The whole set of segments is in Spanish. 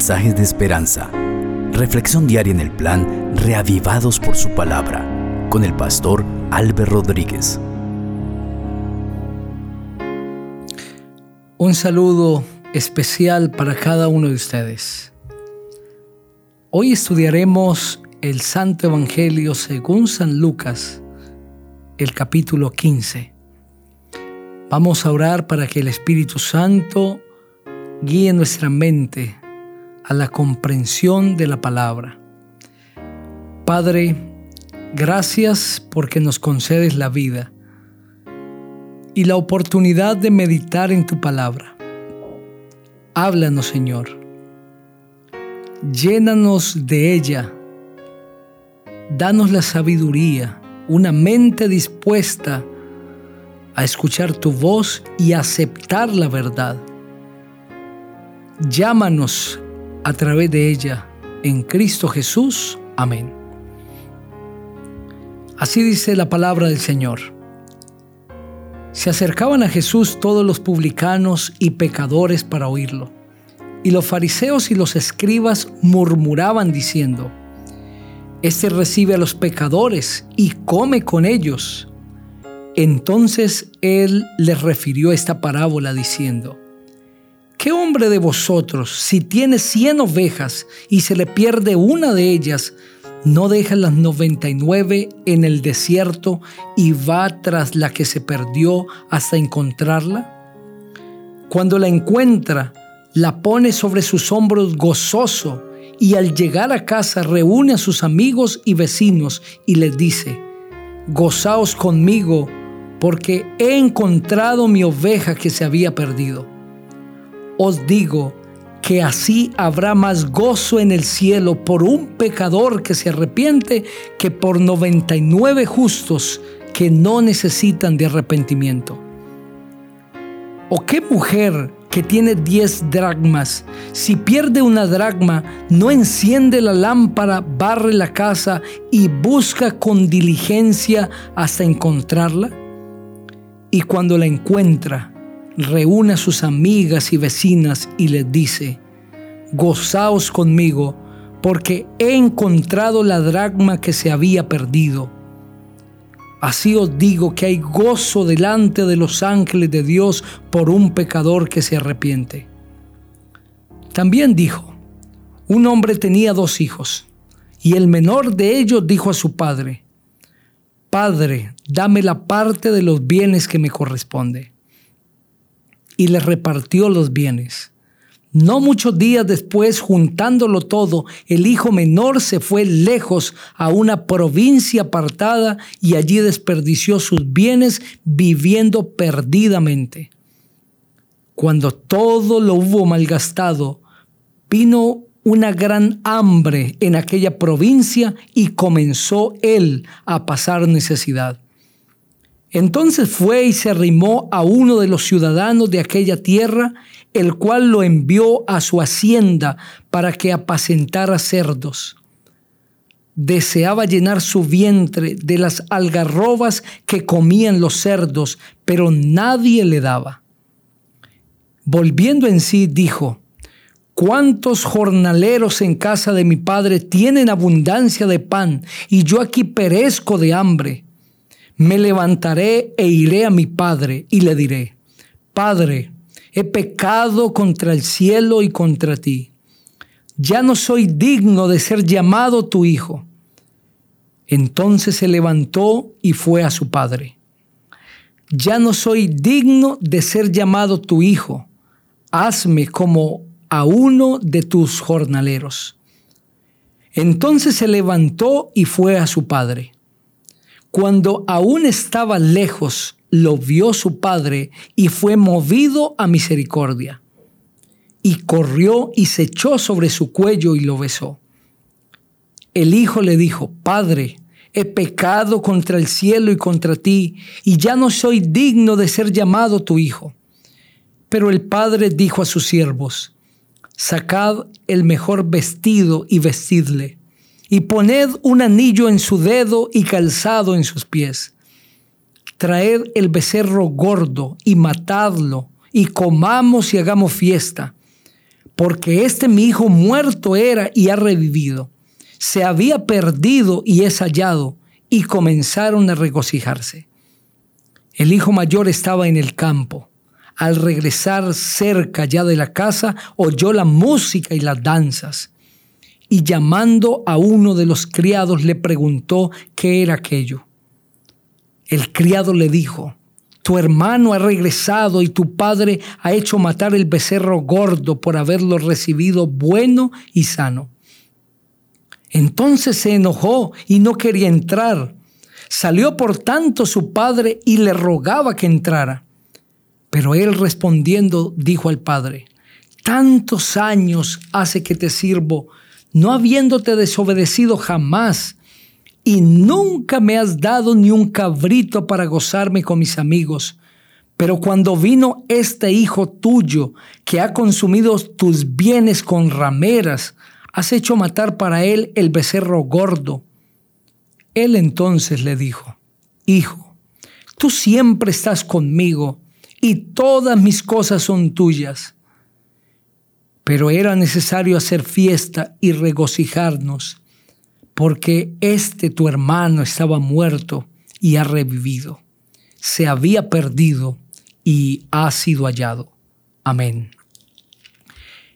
mensajes de esperanza. Reflexión diaria en el plan Reavivados por su palabra con el pastor Álvaro Rodríguez. Un saludo especial para cada uno de ustedes. Hoy estudiaremos el Santo Evangelio según San Lucas, el capítulo 15. Vamos a orar para que el Espíritu Santo guíe nuestra mente a la comprensión de la palabra. Padre, gracias porque nos concedes la vida y la oportunidad de meditar en tu palabra. Háblanos, Señor. Llénanos de ella. Danos la sabiduría, una mente dispuesta a escuchar tu voz y aceptar la verdad. Llámanos a través de ella en Cristo Jesús. Amén. Así dice la palabra del Señor. Se acercaban a Jesús todos los publicanos y pecadores para oírlo. Y los fariseos y los escribas murmuraban diciendo, Este recibe a los pecadores y come con ellos. Entonces él les refirió esta parábola diciendo, ¿Qué hombre de vosotros, si tiene cien ovejas y se le pierde una de ellas, no deja las noventa y nueve en el desierto y va tras la que se perdió hasta encontrarla? Cuando la encuentra, la pone sobre sus hombros gozoso y al llegar a casa reúne a sus amigos y vecinos y les dice, gozaos conmigo porque he encontrado mi oveja que se había perdido os digo que así habrá más gozo en el cielo por un pecador que se arrepiente que por 99 justos que no necesitan de arrepentimiento. ¿O qué mujer que tiene 10 dracmas, si pierde una dracma, no enciende la lámpara, barre la casa y busca con diligencia hasta encontrarla? Y cuando la encuentra, reúne a sus amigas y vecinas y les dice, gozaos conmigo, porque he encontrado la dracma que se había perdido. Así os digo que hay gozo delante de los ángeles de Dios por un pecador que se arrepiente. También dijo, un hombre tenía dos hijos, y el menor de ellos dijo a su padre, Padre, dame la parte de los bienes que me corresponde y le repartió los bienes. No muchos días después, juntándolo todo, el hijo menor se fue lejos a una provincia apartada y allí desperdició sus bienes viviendo perdidamente. Cuando todo lo hubo malgastado, vino una gran hambre en aquella provincia y comenzó él a pasar necesidad. Entonces fue y se arrimó a uno de los ciudadanos de aquella tierra, el cual lo envió a su hacienda para que apacentara cerdos. Deseaba llenar su vientre de las algarrobas que comían los cerdos, pero nadie le daba. Volviendo en sí, dijo, ¿Cuántos jornaleros en casa de mi padre tienen abundancia de pan y yo aquí perezco de hambre? Me levantaré e iré a mi padre y le diré, Padre, he pecado contra el cielo y contra ti. Ya no soy digno de ser llamado tu hijo. Entonces se levantó y fue a su padre. Ya no soy digno de ser llamado tu hijo. Hazme como a uno de tus jornaleros. Entonces se levantó y fue a su padre. Cuando aún estaba lejos, lo vio su padre y fue movido a misericordia. Y corrió y se echó sobre su cuello y lo besó. El hijo le dijo, Padre, he pecado contra el cielo y contra ti, y ya no soy digno de ser llamado tu hijo. Pero el padre dijo a sus siervos, Sacad el mejor vestido y vestidle y poned un anillo en su dedo y calzado en sus pies. Traed el becerro gordo y matadlo, y comamos y hagamos fiesta, porque este mi hijo muerto era y ha revivido. Se había perdido y es hallado, y comenzaron a regocijarse. El hijo mayor estaba en el campo. Al regresar cerca ya de la casa, oyó la música y las danzas. Y llamando a uno de los criados le preguntó qué era aquello. El criado le dijo, tu hermano ha regresado y tu padre ha hecho matar el becerro gordo por haberlo recibido bueno y sano. Entonces se enojó y no quería entrar. Salió por tanto su padre y le rogaba que entrara. Pero él respondiendo dijo al padre, tantos años hace que te sirvo, no habiéndote desobedecido jamás y nunca me has dado ni un cabrito para gozarme con mis amigos. Pero cuando vino este hijo tuyo, que ha consumido tus bienes con rameras, has hecho matar para él el becerro gordo. Él entonces le dijo, Hijo, tú siempre estás conmigo y todas mis cosas son tuyas. Pero era necesario hacer fiesta y regocijarnos porque este tu hermano estaba muerto y ha revivido. Se había perdido y ha sido hallado. Amén.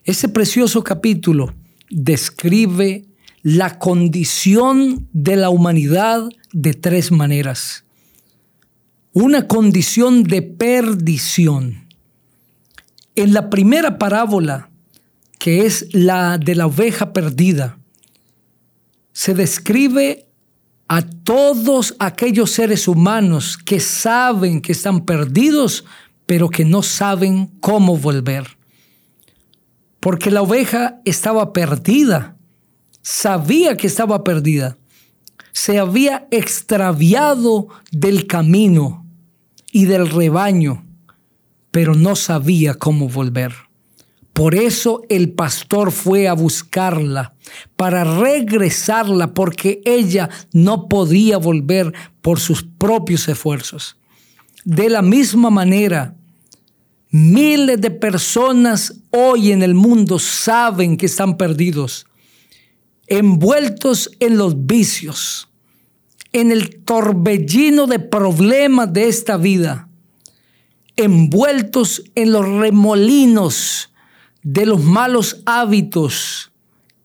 Ese precioso capítulo describe la condición de la humanidad de tres maneras. Una condición de perdición. En la primera parábola, que es la de la oveja perdida, se describe a todos aquellos seres humanos que saben que están perdidos, pero que no saben cómo volver. Porque la oveja estaba perdida, sabía que estaba perdida, se había extraviado del camino y del rebaño, pero no sabía cómo volver. Por eso el pastor fue a buscarla, para regresarla, porque ella no podía volver por sus propios esfuerzos. De la misma manera, miles de personas hoy en el mundo saben que están perdidos, envueltos en los vicios, en el torbellino de problemas de esta vida, envueltos en los remolinos de los malos hábitos,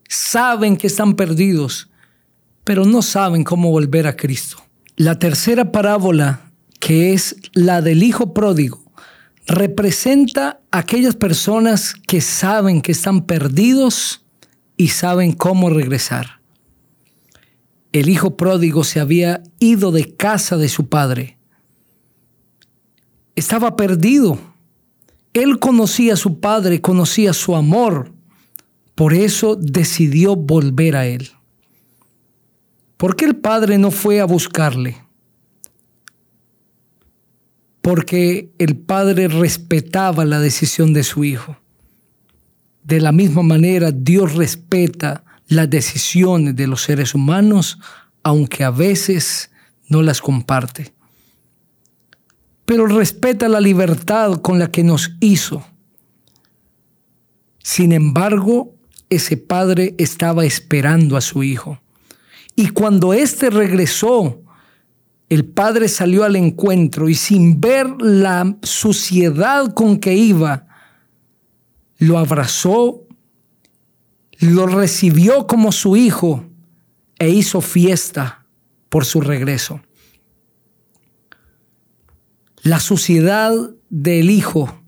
saben que están perdidos, pero no saben cómo volver a Cristo. La tercera parábola, que es la del Hijo Pródigo, representa a aquellas personas que saben que están perdidos y saben cómo regresar. El Hijo Pródigo se había ido de casa de su padre. Estaba perdido él conocía a su padre, conocía su amor, por eso decidió volver a él. ¿Por qué el padre no fue a buscarle? Porque el padre respetaba la decisión de su hijo. De la misma manera, Dios respeta las decisiones de los seres humanos, aunque a veces no las comparte pero respeta la libertad con la que nos hizo. Sin embargo, ese padre estaba esperando a su hijo. Y cuando éste regresó, el padre salió al encuentro y sin ver la suciedad con que iba, lo abrazó, lo recibió como su hijo e hizo fiesta por su regreso. La suciedad del Hijo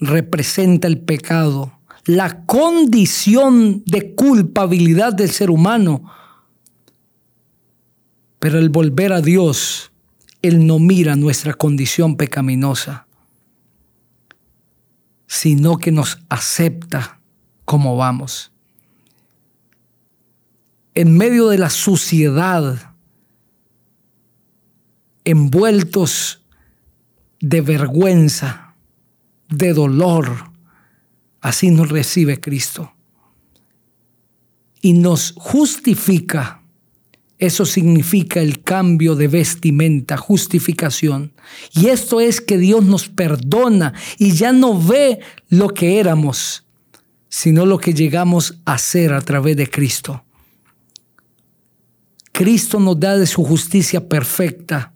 representa el pecado, la condición de culpabilidad del ser humano. Pero el volver a Dios, Él no mira nuestra condición pecaminosa, sino que nos acepta como vamos. En medio de la suciedad, envueltos de vergüenza, de dolor. Así nos recibe Cristo. Y nos justifica. Eso significa el cambio de vestimenta, justificación. Y esto es que Dios nos perdona y ya no ve lo que éramos, sino lo que llegamos a ser a través de Cristo. Cristo nos da de su justicia perfecta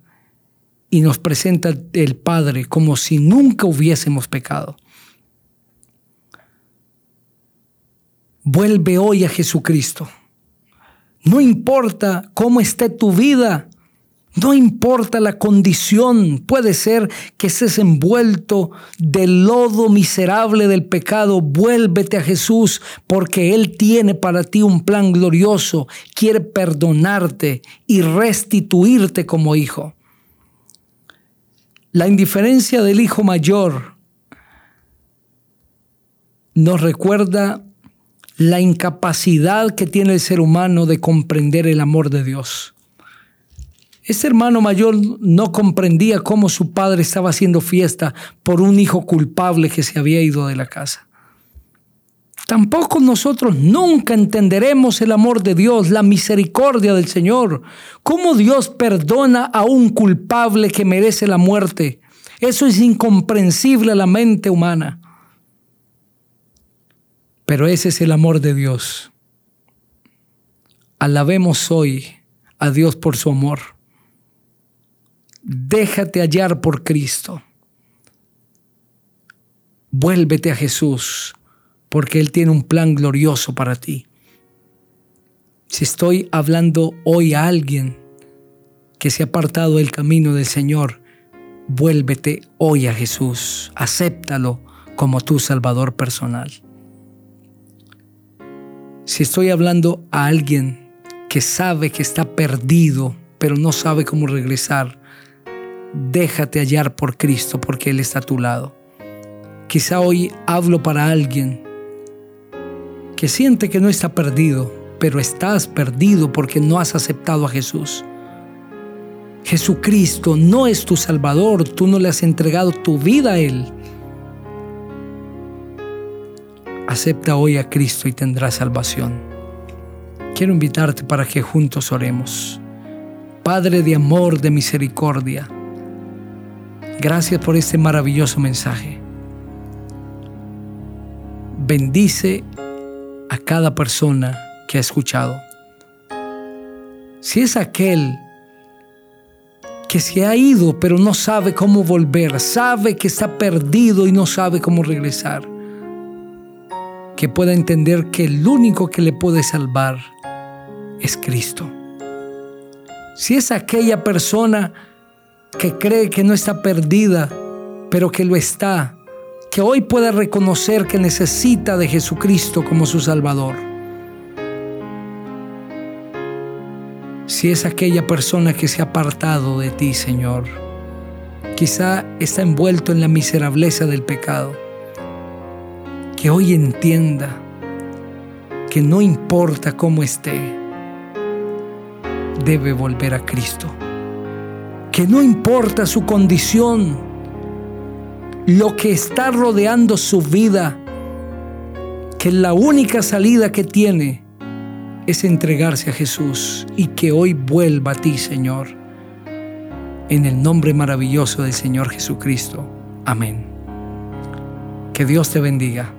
y nos presenta el Padre como si nunca hubiésemos pecado. Vuelve hoy a Jesucristo. No importa cómo esté tu vida, no importa la condición, puede ser que estés envuelto del lodo miserable del pecado, vuélvete a Jesús porque Él tiene para ti un plan glorioso, quiere perdonarte y restituirte como hijo. La indiferencia del hijo mayor nos recuerda la incapacidad que tiene el ser humano de comprender el amor de Dios. Ese hermano mayor no comprendía cómo su padre estaba haciendo fiesta por un hijo culpable que se había ido de la casa. Tampoco nosotros nunca entenderemos el amor de Dios, la misericordia del Señor, cómo Dios perdona a un culpable que merece la muerte. Eso es incomprensible a la mente humana. Pero ese es el amor de Dios. Alabemos hoy a Dios por su amor. Déjate hallar por Cristo. Vuélvete a Jesús, porque Él tiene un plan glorioso para ti. Si estoy hablando hoy a alguien que se ha apartado del camino del Señor, vuélvete hoy a Jesús, acéptalo como tu Salvador personal. Si estoy hablando a alguien que sabe que está perdido, pero no sabe cómo regresar, déjate hallar por Cristo porque Él está a tu lado. Quizá hoy hablo para alguien que siente que no está perdido, pero estás perdido porque no has aceptado a Jesús. Jesucristo no es tu Salvador, tú no le has entregado tu vida a Él. Acepta hoy a Cristo y tendrás salvación. Quiero invitarte para que juntos oremos. Padre de amor, de misericordia, Gracias por este maravilloso mensaje. Bendice cada persona que ha escuchado. Si es aquel que se ha ido pero no sabe cómo volver, sabe que está perdido y no sabe cómo regresar, que pueda entender que el único que le puede salvar es Cristo. Si es aquella persona que cree que no está perdida, pero que lo está, que hoy puede reconocer que necesita de Jesucristo como su Salvador. Si es aquella persona que se ha apartado de ti, Señor, quizá está envuelto en la miserableza del pecado, que hoy entienda que no importa cómo esté, debe volver a Cristo que no importa su condición, lo que está rodeando su vida, que la única salida que tiene es entregarse a Jesús y que hoy vuelva a ti, Señor. En el nombre maravilloso del Señor Jesucristo. Amén. Que Dios te bendiga.